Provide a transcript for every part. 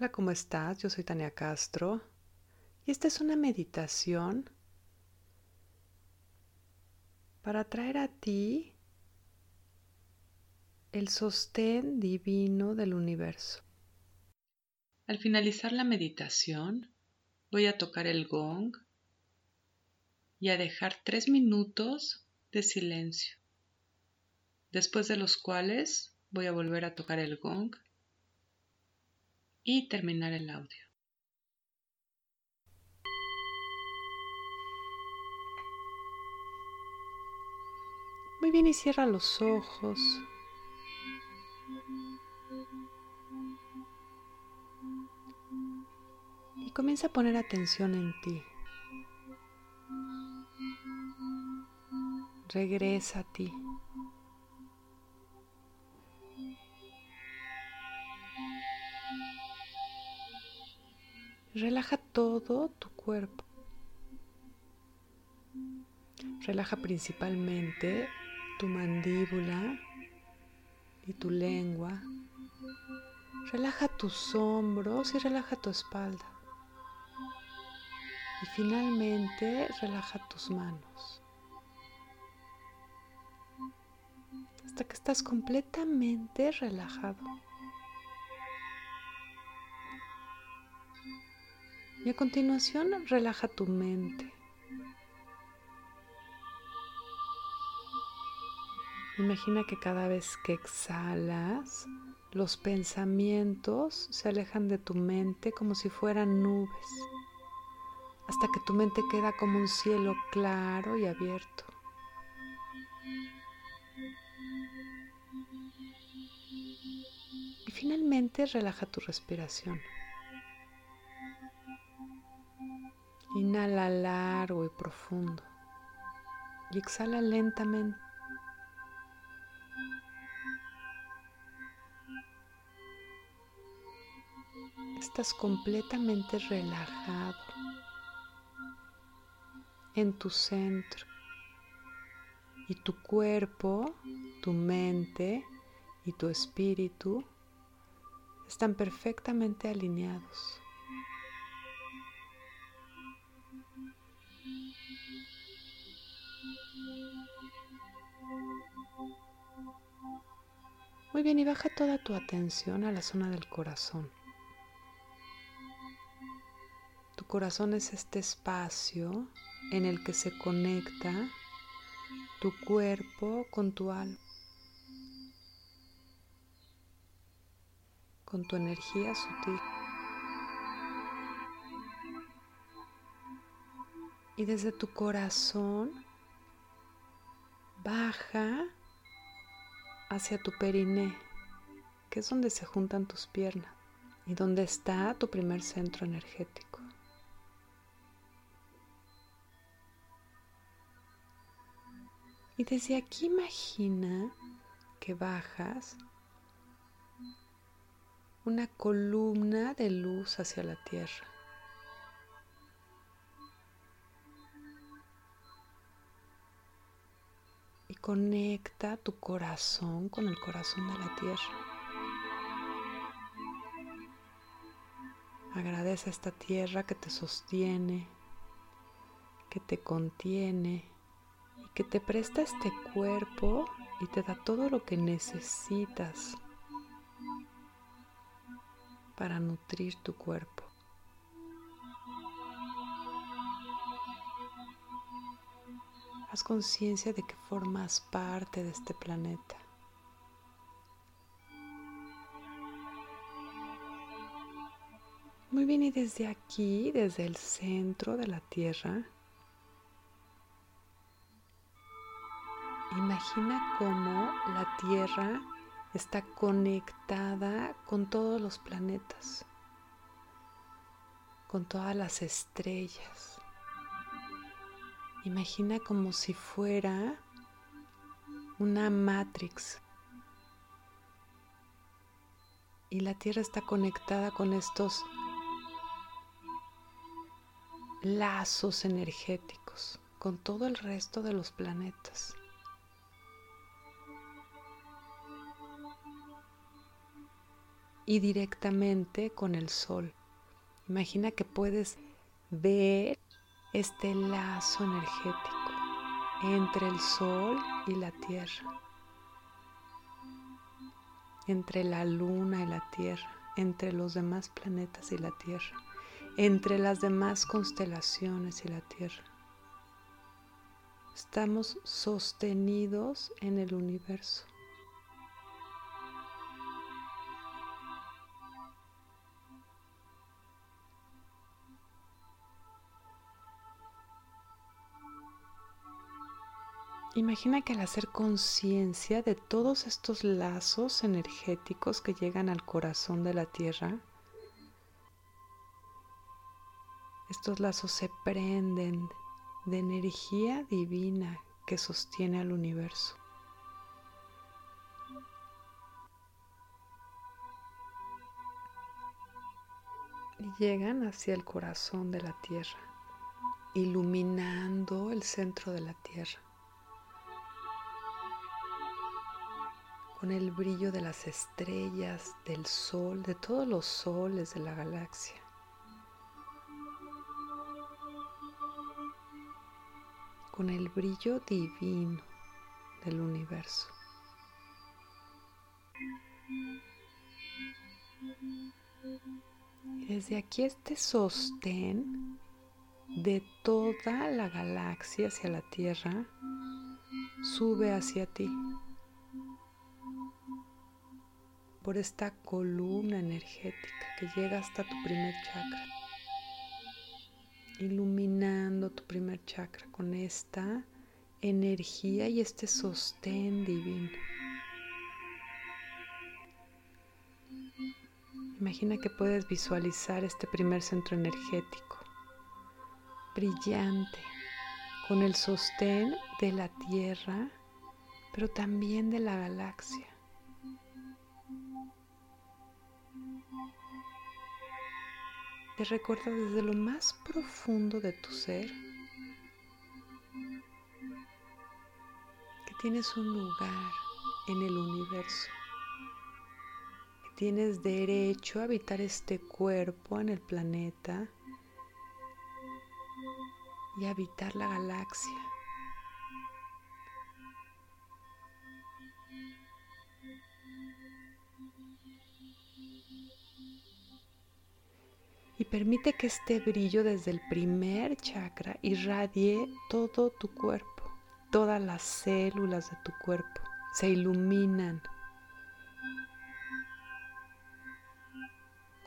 Hola, ¿cómo estás? Yo soy Tania Castro y esta es una meditación para traer a ti el sostén divino del universo. Al finalizar la meditación, voy a tocar el gong y a dejar tres minutos de silencio, después de los cuales voy a volver a tocar el gong y terminar el audio. Muy bien y cierra los ojos. Y comienza a poner atención en ti. Regresa a ti. Tu cuerpo. Relaja principalmente tu mandíbula y tu lengua. Relaja tus hombros y relaja tu espalda. Y finalmente relaja tus manos. Hasta que estás completamente relajado. Y a continuación relaja tu mente. Imagina que cada vez que exhalas, los pensamientos se alejan de tu mente como si fueran nubes, hasta que tu mente queda como un cielo claro y abierto. Y finalmente relaja tu respiración. Inhala largo y profundo y exhala lentamente. Estás completamente relajado en tu centro y tu cuerpo, tu mente y tu espíritu están perfectamente alineados. Muy bien, y baja toda tu atención a la zona del corazón. Tu corazón es este espacio en el que se conecta tu cuerpo con tu alma, con tu energía sutil. Y desde tu corazón baja hacia tu periné, que es donde se juntan tus piernas y donde está tu primer centro energético. Y desde aquí imagina que bajas una columna de luz hacia la tierra. Conecta tu corazón con el corazón de la tierra. Agradece a esta tierra que te sostiene, que te contiene y que te presta este cuerpo y te da todo lo que necesitas para nutrir tu cuerpo. Conciencia de que formas parte de este planeta. Muy bien, y desde aquí, desde el centro de la Tierra, imagina cómo la Tierra está conectada con todos los planetas, con todas las estrellas. Imagina como si fuera una matrix. Y la Tierra está conectada con estos lazos energéticos, con todo el resto de los planetas. y directamente con el sol. Imagina que puedes ver este lazo energético entre el sol y la tierra, entre la luna y la tierra, entre los demás planetas y la tierra, entre las demás constelaciones y la tierra. Estamos sostenidos en el universo. Imagina que al hacer conciencia de todos estos lazos energéticos que llegan al corazón de la Tierra, estos lazos se prenden de energía divina que sostiene al universo. Y llegan hacia el corazón de la Tierra, iluminando el centro de la Tierra. Con el brillo de las estrellas, del sol, de todos los soles de la galaxia. Con el brillo divino del universo. Y desde aquí este sostén de toda la galaxia hacia la Tierra sube hacia ti. Por esta columna energética que llega hasta tu primer chakra, iluminando tu primer chakra con esta energía y este sostén divino. Imagina que puedes visualizar este primer centro energético, brillante, con el sostén de la Tierra, pero también de la galaxia. Te recuerda desde lo más profundo de tu ser que tienes un lugar en el universo, que tienes derecho a habitar este cuerpo en el planeta y habitar la galaxia. Permite que este brillo desde el primer chakra irradie todo tu cuerpo, todas las células de tu cuerpo se iluminan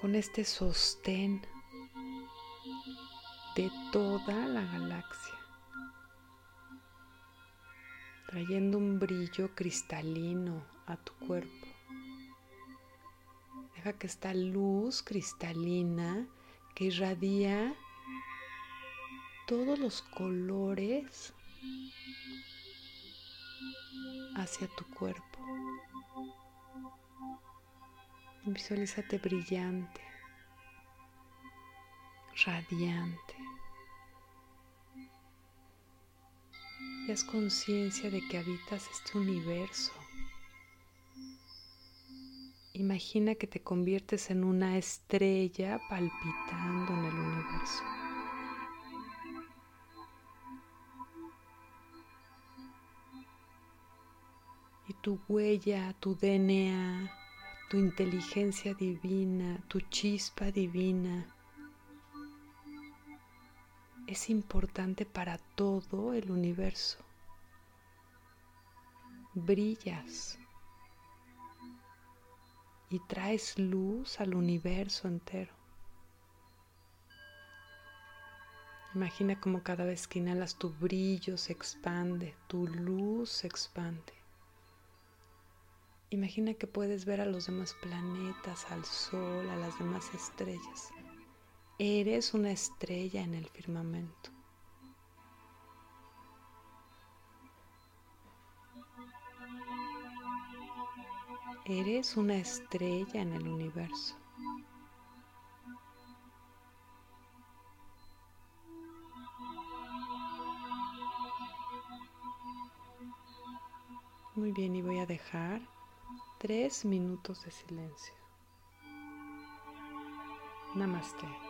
con este sostén de toda la galaxia, trayendo un brillo cristalino a tu cuerpo. Deja que esta luz cristalina que irradia todos los colores hacia tu cuerpo. Visualízate brillante, radiante. Y haz conciencia de que habitas este universo Imagina que te conviertes en una estrella palpitando en el universo. Y tu huella, tu DNA, tu inteligencia divina, tu chispa divina, es importante para todo el universo. Brillas y traes luz al universo entero. Imagina como cada vez que inhalas tu brillo se expande, tu luz se expande. Imagina que puedes ver a los demás planetas, al sol, a las demás estrellas. Eres una estrella en el firmamento. Eres una estrella en el universo. Muy bien, y voy a dejar tres minutos de silencio. Namaste.